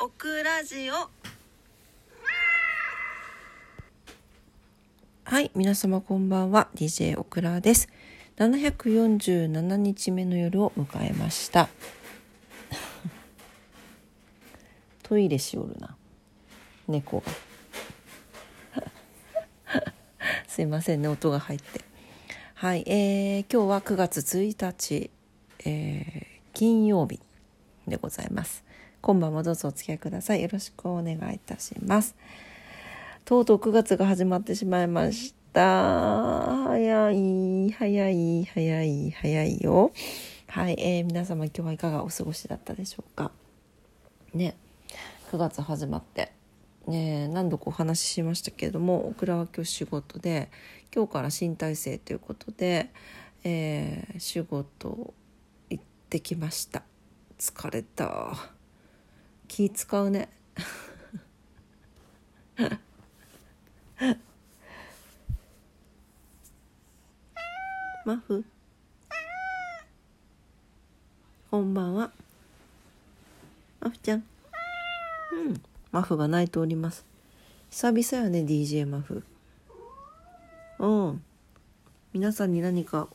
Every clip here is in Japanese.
オクラジオ。はい皆様こんばんは。DJ オクラです。747日目の夜を迎えました。トイレしおるな。猫が。すいませんね音が入って。はいえー、今日は9月1日、えー、金曜日でございます。今晩もどうぞお付き合いください。よろしくお願いいたします。とうとう9月が始まってしまいました。早い早い早い早いよ。はい、えー、皆様今日はいかがお過ごしだったでしょうか？ね。9月始まって。ね何度かお話ししましたけれどもオクラは今日仕事で今日から新体制ということで、えー、仕事行ってきました。疲れた。気使うね。マフ？こんばんは。マフちゃん。うん。マフが泣いております。久々よね DJ マフ。うん。皆さんに何か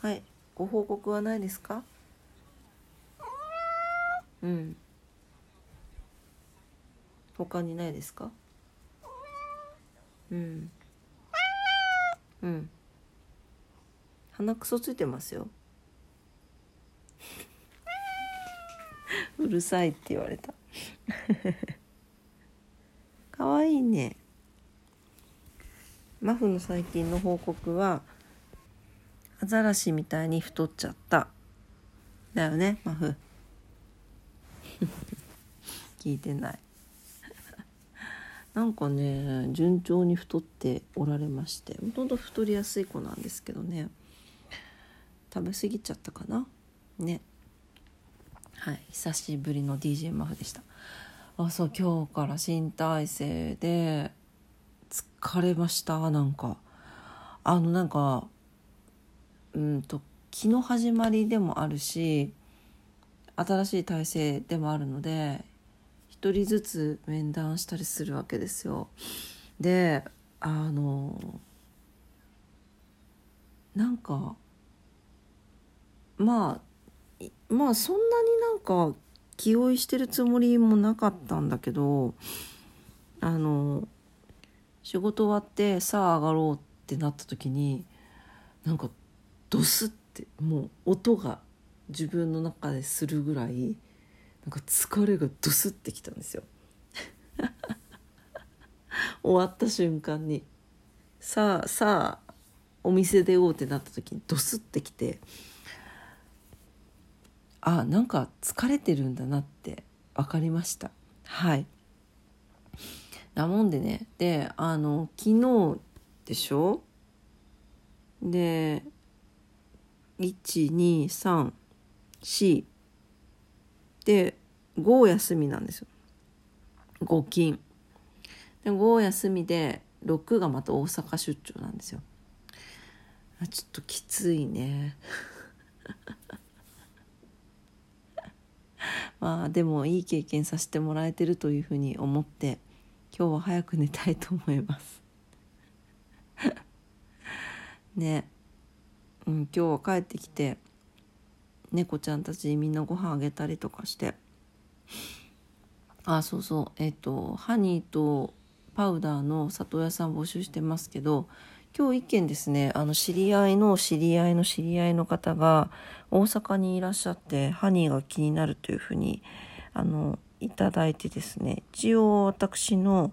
はいご報告はないですか？うん他にないですか？うん。うん。鼻くそついてますよ。うるさいって言われた。かわいいね。マフの最近の報告はアザラシみたいに太っちゃった。だよねマフ。聞いてない。なんかね順調に太っておられましてほとんど太りやすい子なんですけどね。食べ過ぎちゃったかな？ね。はい。久しぶりの DJ マフでした。あそう今日から新体制で疲れましたなんか。あのなんかうんと気の始まりでもあるし新しい体制でもあるので一人ずつ面談したりするわけですよ。であのなんかまあまあそんなになんか気負いしてるつもりもなかったんだけどあの仕事終わってさあ上がろうってなった時になんかドスってもう音が自分の中でするぐらいなんか疲れがドスってきたんですよ。終わった瞬間に。さあさあお店出ようってなった時にドスってきてあなんか疲れてるんだなって分かりました。はい。なもんでねであの昨日でしょ？で123 4で5休みなんですよ。5金。で5休みで6がまた大阪出張なんですよ。ちょっときついね。まあでもいい経験させてもらえてるというふうに思って今日は早く寝たいと思います。ね。うん、今日は帰ってきて猫ちゃんたちにみんなご飯あげたりとかして。あそうそう。えっ、ー、とハニーとパウダーの里親さん募集してますけど今日一件ですね。あの知り合いの知り合いの知り合いの方が大阪にいらっしゃってハニーが気になるというふうにあのいただいてですね。一応私の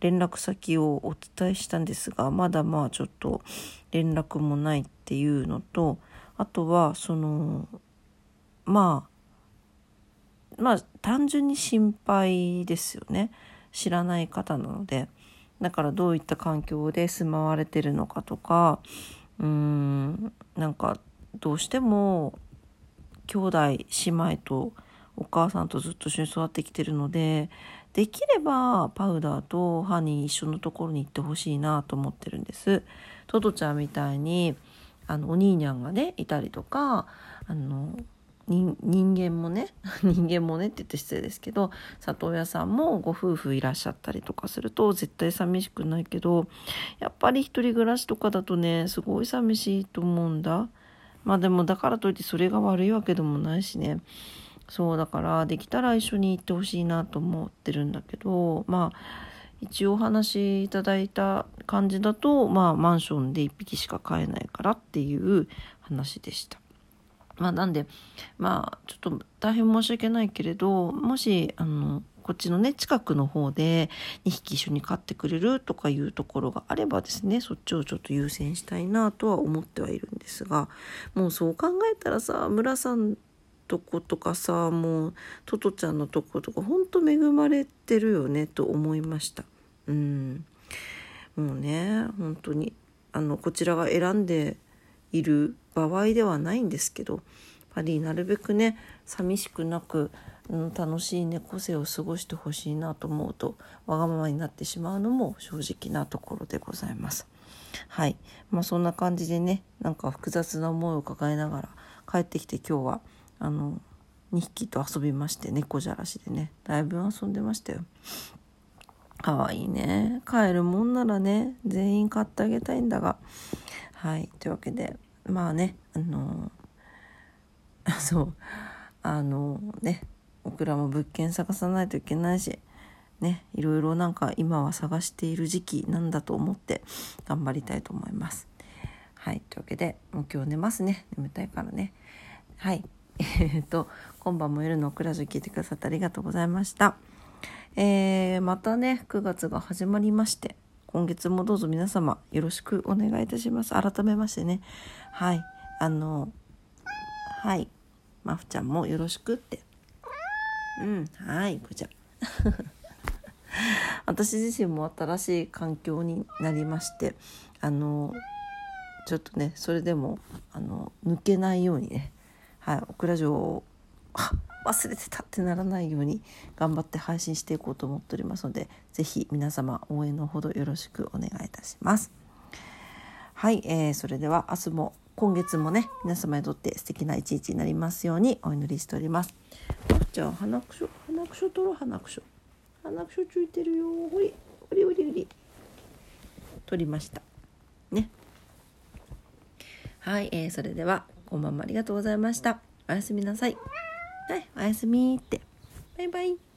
連絡先をお伝えしたんですがまだまあちょっと連絡もないっていうのとあとはそのまあまあ単純に心配ですよね知らない方なのでだからどういった環境で住まわれてるのかとかうーんなんかどうしても兄弟姉妹とお母さんとずっと一緒に育ってきてるのでできればパウダーとハニー一緒のところに行ってほしいなと思ってるんです。トトちゃんみたいにあのお兄にゃんがねいたりとかあの人間もね 人間もねって言って失礼ですけど里親さんもご夫婦いらっしゃったりとかすると絶対寂しくないけどやっぱり一人暮らしとかだとねすごい寂しいと思うんだ。まあでもだからといってそれが悪いわけでもないしねそうだからできたら一緒に行ってほしいなと思ってるんだけどまあ一応お話しいただいた感じだとまあマンションで1匹しか飼えないからっていう話でした。まあなんでまあちょっと大変申し訳ないけれどもしあのこっちのね近くの方で2匹一緒に飼ってくれるとかいうところがあればですねそっちをちょっと優先したいなとは思ってはいるんですがもうそう考えたらさ村さんとことかさもうトトちゃんのとことかほんと恵まれてるよねと思いました。うん。もうね本当にあのこちらが選んでいる場合ではないんですけどやっぱりなるべくね寂しくなく、うん、楽しい猫生を過ごしてほしいなと思うとわがままになってしまうのも正直なところでございます。はいまあそんな感じでねなんか複雑な思いを抱えながら帰ってきて今日はあの2匹と遊びまして猫じゃらしでねだいぶ遊んでましたよ。かわいいね帰るもんならね全員買ってあげたいんだがはいというわけでまあねあの そうあのね僕らも物件探さないといけないしねいろいろなんか今は探している時期なんだと思って頑張りたいと思います。はいというわけでもう今日寝ますね眠たいからねはい えっと今晩も夜のクラジオ聞いてくださってありがとうございました。えー、またね9月が始まりまして今月もどうぞ皆様よろしくお願いいたします改めましてねはい。あのはい。まふちゃんもよろしくって。うん。はいこちゃ 私自身も新しい環境になりましてあのちょっとねそれでもあの抜けないようにねはいオクラ城を忘れてたってならないように頑張って配信していこうと思っておりますので是非皆様応援のほどよろしくお願いいたします。はい、えー、それでは明日も今月もね皆様にとって素敵な一日になりますようにお祈りしております。じゃあ鼻くしょ鼻くしょ取ろう鼻くしょ鼻くしょついてるよ。ほりほりほりほり。取りました。ね。はい、えー、それではこんばんもありがとうございました。おやすみなさい。はい、おやすみって。バイバイ。